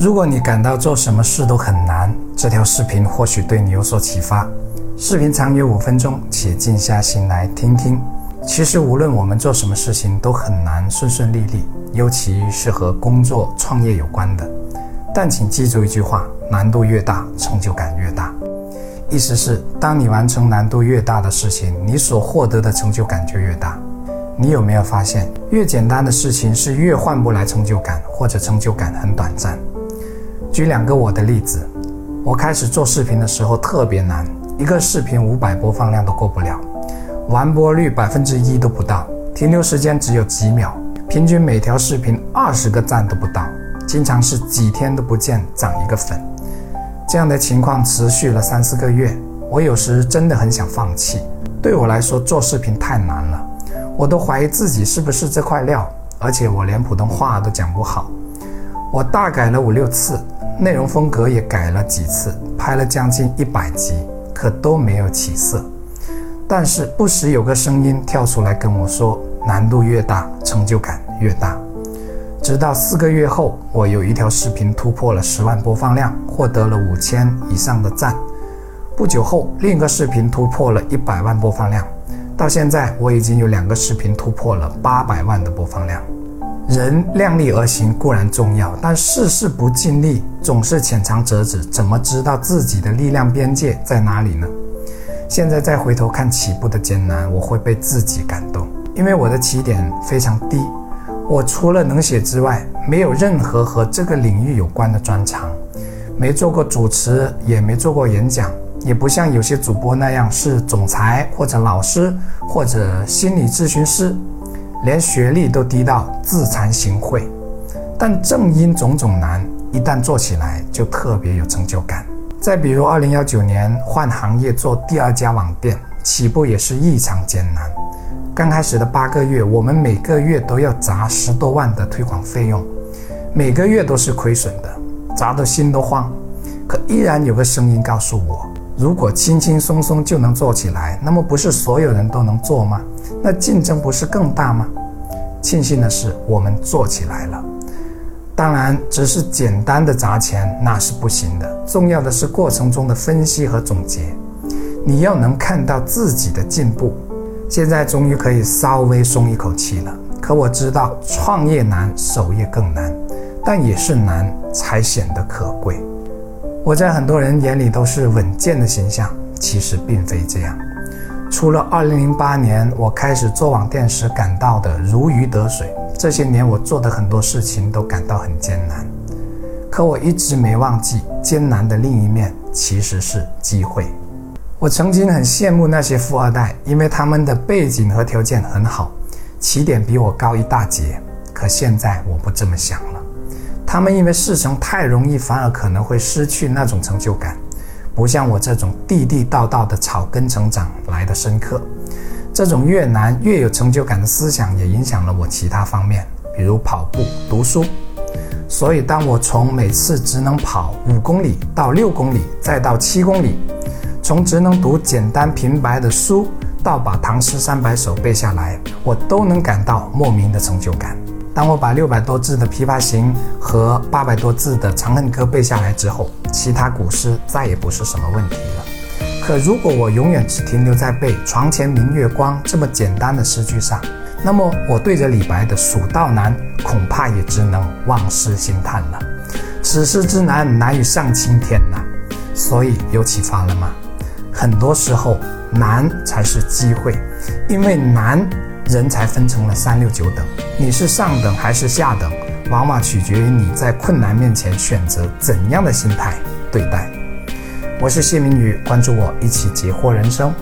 如果你感到做什么事都很难，这条视频或许对你有所启发。视频长约五分钟，且静下心来听听。其实无论我们做什么事情都很难顺顺利利，尤其是和工作、创业有关的。但请记住一句话：难度越大，成就感越大。意思是，当你完成难度越大的事情，你所获得的成就感就越大。你有没有发现，越简单的事情是越换不来成就感，或者成就感很短暂？举两个我的例子，我开始做视频的时候特别难，一个视频五百播放量都过不了，完播率百分之一都不到，停留时间只有几秒，平均每条视频二十个赞都不到，经常是几天都不见涨一个粉。这样的情况持续了三四个月，我有时真的很想放弃。对我来说，做视频太难了，我都怀疑自己是不是这块料，而且我连普通话都讲不好。我大改了五六次。内容风格也改了几次，拍了将近一百集，可都没有起色。但是不时有个声音跳出来跟我说：“难度越大，成就感越大。”直到四个月后，我有一条视频突破了十万播放量，获得了五千以上的赞。不久后，另一个视频突破了一百万播放量，到现在我已经有两个视频突破了八百万的播放量。人量力而行固然重要，但事事不尽力，总是浅尝辄止，怎么知道自己的力量边界在哪里呢？现在再回头看起步的艰难，我会被自己感动，因为我的起点非常低。我除了能写之外，没有任何和这个领域有关的专长，没做过主持，也没做过演讲，也不像有些主播那样是总裁或者老师或者心理咨询师。连学历都低到自惭形秽，但正因种种难，一旦做起来就特别有成就感。再比如，二零幺九年换行业做第二家网店，起步也是异常艰难。刚开始的八个月，我们每个月都要砸十多万的推广费用，每个月都是亏损的，砸得心都慌。可依然有个声音告诉我：如果轻轻松松就能做起来，那么不是所有人都能做吗？那竞争不是更大吗？庆幸的是，我们做起来了。当然，只是简单的砸钱那是不行的。重要的是过程中的分析和总结，你要能看到自己的进步。现在终于可以稍微松一口气了。可我知道，创业难，守业更难，但也是难才显得可贵。我在很多人眼里都是稳健的形象，其实并非这样。除了2008年我开始做网店时感到的如鱼得水，这些年我做的很多事情都感到很艰难。可我一直没忘记，艰难的另一面其实是机会。我曾经很羡慕那些富二代，因为他们的背景和条件很好，起点比我高一大截。可现在我不这么想了，他们因为事成太容易，反而可能会失去那种成就感。不像我这种地地道道的草根成长来的深刻，这种越难越有成就感的思想也影响了我其他方面，比如跑步、读书。所以，当我从每次只能跑五公里到六公里，再到七公里，从只能读简单平白的书到把唐诗三百首背下来，我都能感到莫名的成就感。当我把六百多字的《琵琶行》和八百多字的《长恨歌》背下来之后，其他古诗再也不是什么问题了。可如果我永远只停留在背“床前明月光”这么简单的诗句上，那么我对着李白的“蜀道难”恐怕也只能望诗兴叹了。此诗之难，难于上青天呐！所以有启发了吗？很多时候，难才是机会，因为难。人才分成了三六九等，你是上等还是下等，往往取决于你在困难面前选择怎样的心态对待。我是谢明宇，关注我，一起解惑人生。